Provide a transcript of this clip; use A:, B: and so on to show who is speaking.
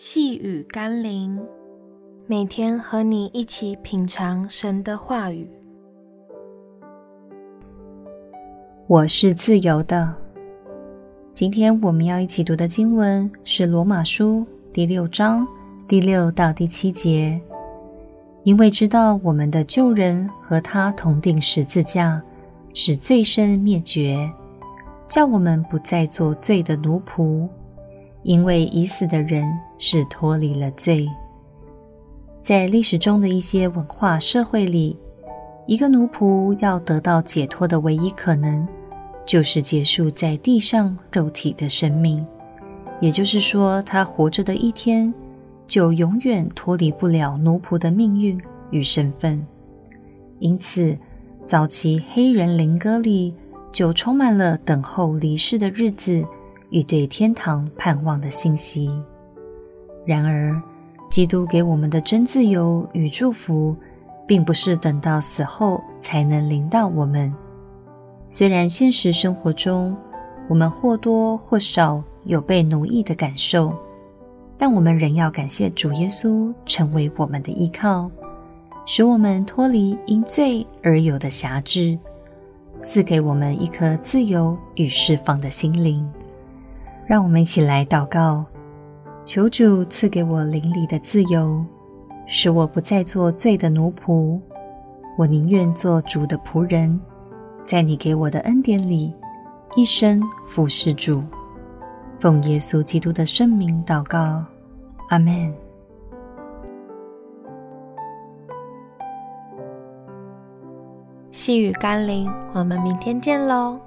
A: 细雨甘霖，每天和你一起品尝神的话语。
B: 我是自由的。今天我们要一起读的经文是《罗马书》第六章第六到第七节。因为知道我们的旧人和他同钉十字架，使罪身灭绝，叫我们不再做罪的奴仆。因为已死的人是脱离了罪。在历史中的一些文化社会里，一个奴仆要得到解脱的唯一可能，就是结束在地上肉体的生命。也就是说，他活着的一天，就永远脱离不了奴仆的命运与身份。因此，早期黑人灵歌里就充满了等候离世的日子。与对天堂盼望的信息。然而，基督给我们的真自由与祝福，并不是等到死后才能临到我们。虽然现实生活中，我们或多或少有被奴役的感受，但我们仍要感谢主耶稣成为我们的依靠，使我们脱离因罪而有的辖制，赐给我们一颗自由与释放的心灵。让我们一起来祷告，求主赐给我灵里的自由，使我不再做罪的奴仆。我宁愿做主的仆人，在你给我的恩典里，一生服侍主。奉耶稣基督的圣名祷告，阿门。
A: 细雨甘霖，我们明天见喽。